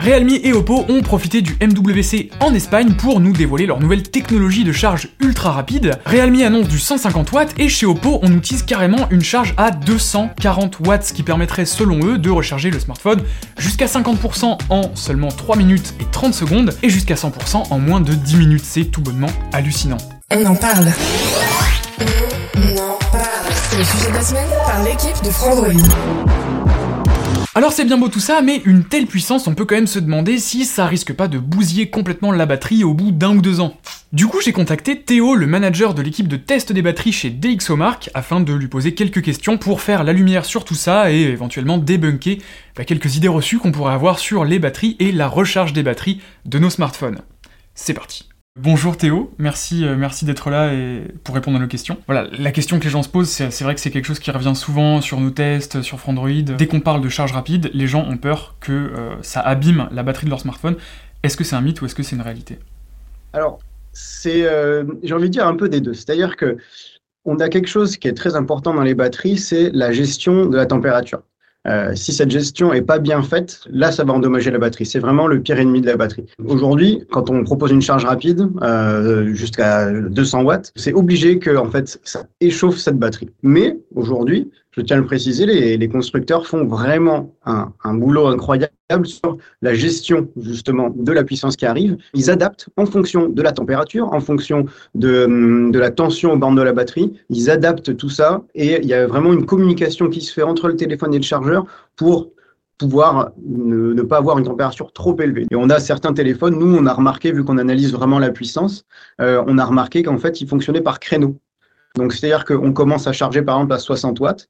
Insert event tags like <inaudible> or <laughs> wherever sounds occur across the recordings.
Realme et Oppo ont profité du MWC en Espagne pour nous dévoiler leur nouvelle technologie de charge ultra rapide. Realme annonce du 150 watts et chez Oppo on utilise carrément une charge à 240 watts ce qui permettrait selon eux de recharger le smartphone jusqu'à 50% en seulement 3 minutes et 30 secondes et jusqu'à 100% en moins de 10 minutes. C'est tout bonnement hallucinant. On en parle. On en parle. C'est le sujet de la semaine par l'équipe de Frandroid. Alors c'est bien beau tout ça, mais une telle puissance, on peut quand même se demander si ça risque pas de bousiller complètement la batterie au bout d'un ou deux ans. Du coup, j'ai contacté Théo, le manager de l'équipe de test des batteries chez DxOMark, afin de lui poser quelques questions pour faire la lumière sur tout ça et éventuellement débunker bah, quelques idées reçues qu'on pourrait avoir sur les batteries et la recharge des batteries de nos smartphones. C'est parti. Bonjour Théo, merci, euh, merci d'être là et pour répondre à nos questions. Voilà, la question que les gens se posent, c'est c'est vrai que c'est quelque chose qui revient souvent sur nos tests, sur Frandroid. Dès qu'on parle de charge rapide, les gens ont peur que euh, ça abîme la batterie de leur smartphone. Est-ce que c'est un mythe ou est-ce que c'est une réalité? Alors, c'est, euh, j'ai envie de dire un peu des deux. C'est-à-dire que on a quelque chose qui est très important dans les batteries, c'est la gestion de la température. Euh, si cette gestion est pas bien faite, là, ça va endommager la batterie. C'est vraiment le pire ennemi de la batterie. Aujourd'hui, quand on propose une charge rapide euh, jusqu'à 200 watts, c'est obligé que en fait ça échauffe cette batterie. Mais aujourd'hui, je tiens à le préciser, les, constructeurs font vraiment un, boulot incroyable sur la gestion justement de la puissance qui arrive. Ils adaptent en fonction de la température, en fonction de, la tension aux bornes de la batterie. Ils adaptent tout ça et il y a vraiment une communication qui se fait entre le téléphone et le chargeur pour pouvoir ne, ne pas avoir une température trop élevée. Et on a certains téléphones, nous on a remarqué, vu qu'on analyse vraiment la puissance, euh, on a remarqué qu'en fait ils fonctionnaient par créneau. Donc c'est-à-dire qu'on commence à charger par exemple à 60 watts,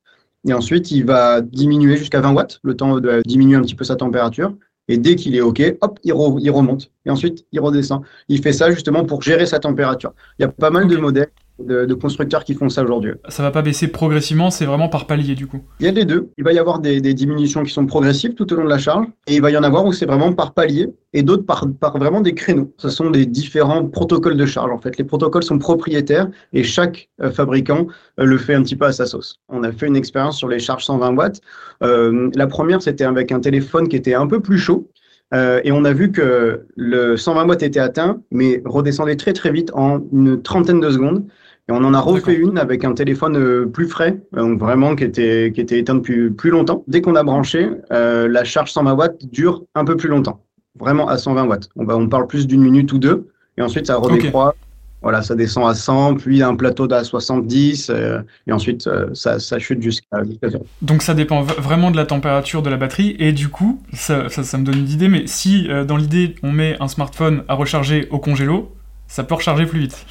et ensuite il va diminuer jusqu'à 20 watts, le temps de diminuer un petit peu sa température. Et dès qu'il est OK, hop, il, re- il remonte. Et ensuite, il redescend. Il fait ça justement pour gérer sa température. Il y a pas mal de modèles de, de constructeurs qui font ça aujourd'hui. Ça va pas baisser progressivement, c'est vraiment par palier du coup. Il y a les deux. Il va y avoir des, des diminutions qui sont progressives tout au long de la charge, et il va y en avoir où c'est vraiment par palier, et d'autres par, par vraiment des créneaux. Ce sont des différents protocoles de charge. En fait, les protocoles sont propriétaires, et chaque euh, fabricant euh, le fait un petit peu à sa sauce. On a fait une expérience sur les charges 120 watts. Euh, la première, c'était avec un téléphone qui était un peu plus chaud. Euh, et on a vu que le 120 watts était atteint, mais redescendait très très vite en une trentaine de secondes. Et on en a refait une avec un téléphone euh, plus frais, euh, donc vraiment qui était, qui était éteint depuis plus longtemps. Dès qu'on a branché, euh, la charge 120 watts dure un peu plus longtemps, vraiment à 120 watts. On, parle plus d'une minute ou deux, et ensuite ça redécroît. Voilà, ça descend à 100, puis un plateau à 70, euh, et ensuite euh, ça, ça chute jusqu'à jusqu'à zéro. Donc ça dépend vraiment de la température de la batterie, et du coup, ça, ça, ça me donne une idée, mais si dans l'idée on met un smartphone à recharger au congélo, ça peut recharger plus vite.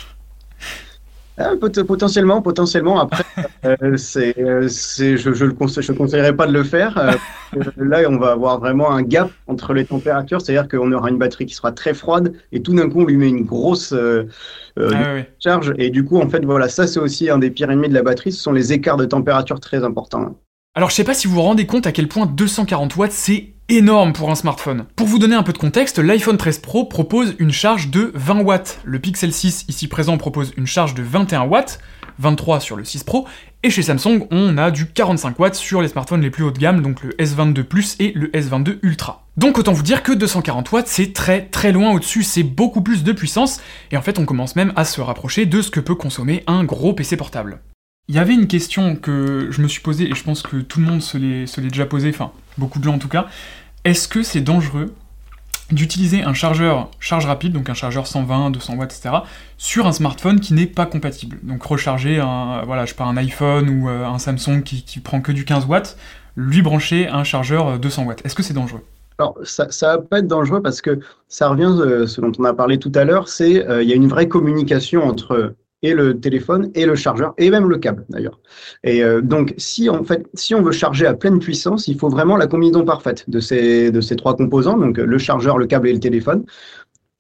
Ah, pot- potentiellement, potentiellement. Après, <laughs> euh, c'est, euh, c'est, je, je le conseille, je conseillerais pas de le faire. euh, là, on va avoir vraiment un gap entre les températures, c'est-à-dire qu'on aura une batterie qui sera très froide et tout d'un coup, on lui met une grosse euh, Ah charge. Et du coup, en fait, voilà, ça, c'est aussi un des pires ennemis de la batterie. Ce sont les écarts de température très importants. Alors je sais pas si vous vous rendez compte à quel point 240 watts c'est énorme pour un smartphone. Pour vous donner un peu de contexte, l'iPhone 13 Pro propose une charge de 20 watts, le Pixel 6 ici présent propose une charge de 21 watts, 23 sur le 6 Pro, et chez Samsung on a du 45 watts sur les smartphones les plus haut de gamme, donc le S22 Plus et le S22 Ultra. Donc autant vous dire que 240 watts c'est très très loin au-dessus, c'est beaucoup plus de puissance, et en fait on commence même à se rapprocher de ce que peut consommer un gros PC portable. Il y avait une question que je me suis posée, et je pense que tout le monde se l'est déjà posée, enfin beaucoup de gens en tout cas. Est-ce que c'est dangereux d'utiliser un chargeur charge rapide, donc un chargeur 120, 200 watts, etc., sur un smartphone qui n'est pas compatible? Donc recharger un, un iPhone ou euh, un Samsung qui, prend que du 15 watts, lui brancher un chargeur euh, 200 watts. Est-ce que c'est dangereux? Alors, ça, ça va pas être dangereux parce que ça revient, euh, ce dont on a parlé tout à l'heure, c'est euh, il y a une vraie communication entre et le téléphone et le chargeur et même le câble d'ailleurs. Et euh, donc si en fait si on veut charger à pleine puissance, il faut vraiment la combinaison parfaite de ces de ces trois composants, donc le chargeur, le câble et le téléphone.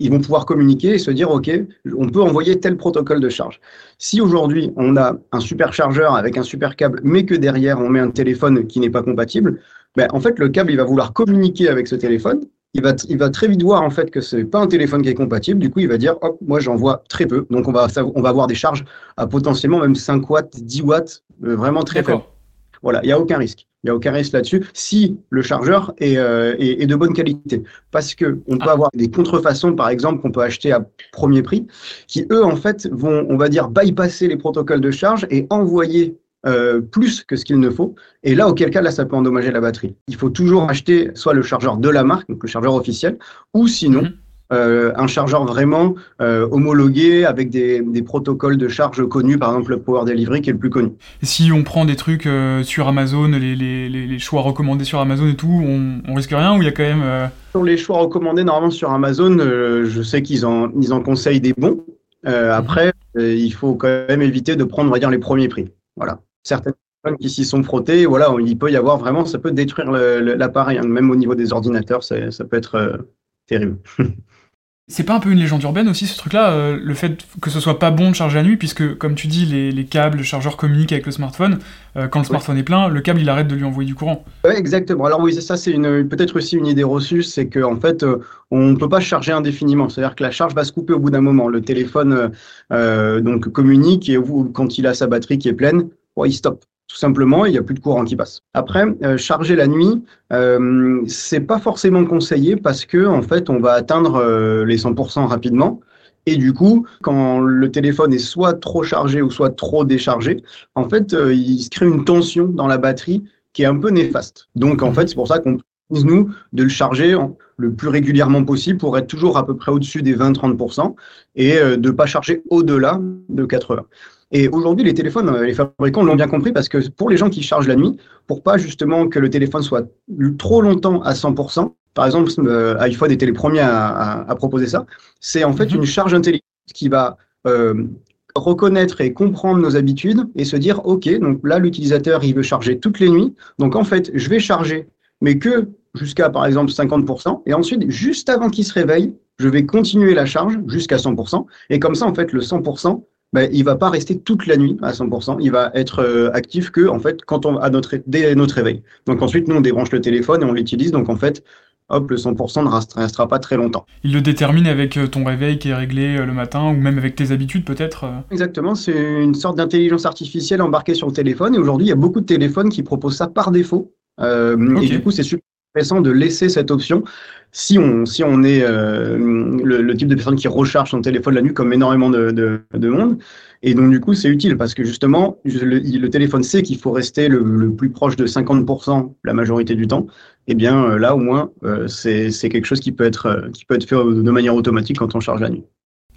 Ils vont pouvoir communiquer et se dire OK, on peut envoyer tel protocole de charge. Si aujourd'hui on a un superchargeur avec un super câble, mais que derrière on met un téléphone qui n'est pas compatible, ben, en fait le câble il va vouloir communiquer avec ce téléphone il va, il va très vite voir en fait que c'est pas un téléphone qui est compatible. Du coup, il va dire hop, moi j'envoie très peu. Donc on va, on va avoir des charges à potentiellement même 5 watts, 10 watts, euh, vraiment très faibles. Voilà, il n'y a aucun risque. Il n'y a aucun risque là-dessus si le chargeur est, euh, est, est, de bonne qualité. Parce que on peut ah. avoir des contrefaçons, par exemple, qu'on peut acheter à premier prix, qui eux, en fait, vont, on va dire, bypasser les protocoles de charge et envoyer euh, plus que ce qu'il ne faut. Et là, auquel cas, là, ça peut endommager la batterie. Il faut toujours acheter soit le chargeur de la marque, donc le chargeur officiel, ou sinon mhm. euh, un chargeur vraiment euh, homologué avec des, des, protocoles de charge connus, par exemple le Power Delivery qui est le plus connu. Si on prend des trucs sur Amazon, les, les, les, choix recommandés sur Amazon et tout, on, on risque rien ou il y a quand même... Sur les choix recommandés, normalement sur Amazon, je sais qu'ils en, ils en conseillent des bons. Mhm. Après, il faut quand même éviter de prendre, on va dire, les premiers prix. Voilà certaines personnes qui s'y sont frottées, voilà, il peut y avoir vraiment, ça peut détruire l'appareil, hein. même au niveau des ordinateurs, ça, peut être euh, terrible. <laughs> C'est pas un peu une légende urbaine aussi ce truc-là, euh, le fait que ce soit pas bon de charger la nuit, puisque comme tu dis, les, câbles, le chargeur communiquent avec le smartphone. Euh, quand le smartphone est plein, le câble il arrête de lui envoyer du courant. Exactement. Alors oui, ça c'est peut-être aussi une idée reçue, c'est qu'en en fait on ne peut pas charger indéfiniment. C'est-à-dire que la charge va se couper au bout d'un moment. Le téléphone donc communique et quand il a sa batterie qui est pleine, il stoppe. Tout simplement, il n'y a plus de courant qui passe. Après, euh, charger la nuit, euh, c'est pas forcément conseillé parce que en fait, on va atteindre euh, les 100% rapidement. Et du coup, quand le téléphone est soit trop chargé ou soit trop déchargé, en fait, euh, il se crée une tension dans la batterie qui est un peu néfaste. Donc, en fait, c'est pour ça qu'on nous, de le charger le plus régulièrement possible pour être toujours à peu près au-dessus des 20-30% et de ne pas charger au-delà de 4 heures. Et aujourd'hui, les téléphones, euh, les fabricants l'ont bien compris parce que pour les gens qui chargent la nuit, pour pas justement que le téléphone soit trop longtemps à 100%, par exemple, euh, iPhone était les premiers à, à, proposer ça, c'est en fait mhm. une charge intelligente qui va euh, reconnaître et comprendre nos habitudes et se dire, OK, donc là, l'utilisateur, il veut charger toutes les nuits. Donc en fait, je vais charger, mais que jusqu'à, par exemple, 50%. Et ensuite, juste avant qu'il se réveille, je vais continuer la charge jusqu'à 100%. Et comme ça, en fait, le 100%, ben, il va pas rester toute la nuit à 100%. Il va être euh, actif que en fait quand on a notre dès notre réveil. Donc ensuite nous on débranche le téléphone et on l'utilise. Donc en fait hop le 100% ne restera pas très longtemps. Il le détermine avec euh, ton réveil qui est réglé euh, le matin ou même avec tes habitudes peut-être. Exactement, c'est une sorte d'intelligence artificielle embarquée sur le téléphone et aujourd'hui il y a beaucoup de téléphones qui proposent ça par défaut. Et du coup c'est super intéressant de laisser cette option si on, si on est euh, le, type de personne qui recharge son téléphone la nuit, comme énormément de, de, monde. Et donc, du coup, c'est utile parce que justement, le, téléphone sait qu'il faut rester le, plus proche de 50% la majorité du temps. Et eh bien, euh, là, au moins, euh, c'est quelque chose qui peut, être, qui peut être fait de manière automatique quand on charge la nuit.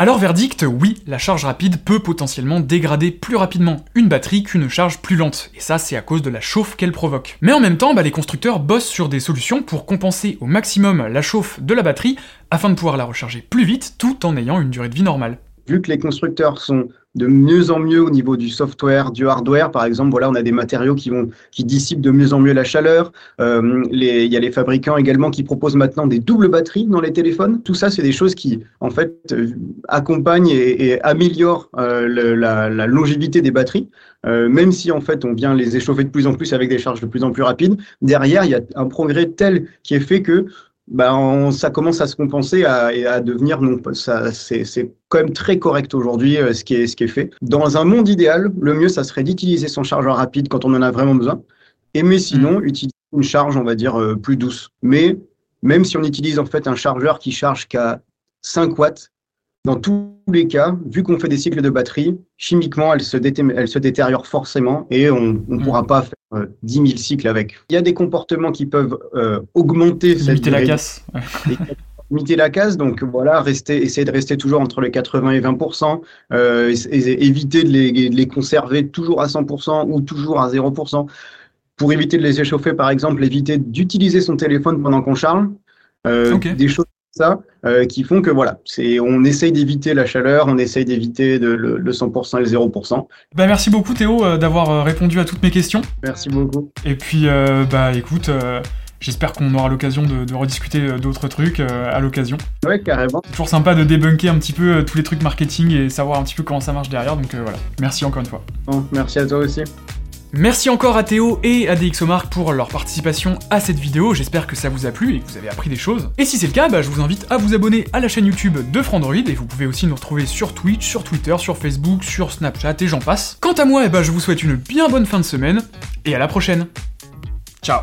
Alors verdict, oui, la charge rapide peut potentiellement dégrader plus rapidement une batterie qu'une charge plus lente, et ça c'est à cause de la chauffe qu'elle provoque. Mais en même temps, bah, les constructeurs bossent sur des solutions pour compenser au maximum la chauffe de la batterie afin de pouvoir la recharger plus vite tout en ayant une durée de vie normale. Vu que les constructeurs sont de mieux en mieux au niveau du software, du hardware. Par exemple, voilà, on a des matériaux qui vont qui dissipent de mieux en mieux la chaleur. Euh, il y a les fabricants également qui proposent maintenant des doubles batteries dans les téléphones. Tout ça, c'est des choses qui, en fait, euh, accompagnent et, améliorent euh, la, longévité des batteries. Même si en fait on vient les échauffer de plus en plus avec des charges de plus en plus rapides, derrière il y a un progrès tel qui est fait que ben, ça commence à se compenser et à devenir non ça c'est quand même très correct aujourd'hui euh, ce qui est ce qui est fait. Dans un monde idéal, le mieux ça serait d'utiliser son chargeur rapide quand on en a vraiment besoin, et mais sinon mm. utiliser une charge on va dire euh, plus douce. Mais même si on utilise en fait un chargeur qui charge qu'à 5 watts, dans tous les cas, vu qu'on fait des cycles de batterie, chimiquement, elle se, elle se détériore forcément et on ne mm. pourra pas faire 10 euh, 000 cycles avec. Il y a des comportements qui peuvent euh, augmenter cette Limiter la casse. <laughs> limiter la casse, donc voilà, rester, essayer de rester toujours entre les 80 et 20% euh, éviter de les, de les, conserver toujours à 100% ou toujours à 0% Pour éviter de les échauffer, par exemple, éviter d'utiliser son téléphone pendant qu'on charge. Euh, Des choses ça euh, qui font que voilà, c'est on essaye d'éviter la chaleur, on essaye d'éviter le, le 100% et le 0%. Bah merci beaucoup Théo euh, d'avoir euh, répondu à toutes mes questions. Merci beaucoup. Et puis bah écoute, j'espère qu'on aura l'occasion de, de, rediscuter d'autres trucs à l'occasion. Ouais carrément. C'est toujours sympa de débunker un petit peu tous les trucs marketing et savoir un petit peu comment ça marche derrière. Donc voilà, merci encore une fois. Bon, merci à toi aussi. Merci encore à Théo et à DxOMark pour leur participation à cette vidéo, j'espère que ça vous a plu et que vous avez appris des choses. Et si c'est le cas, bah, je vous invite à vous abonner à la chaîne YouTube de Frandroid, et vous pouvez aussi nous retrouver sur Twitch, sur Twitter, sur Facebook, sur Snapchat et j'en passe. Quant à moi, bah, je vous souhaite une bien bonne fin de semaine, et à la prochaine. Ciao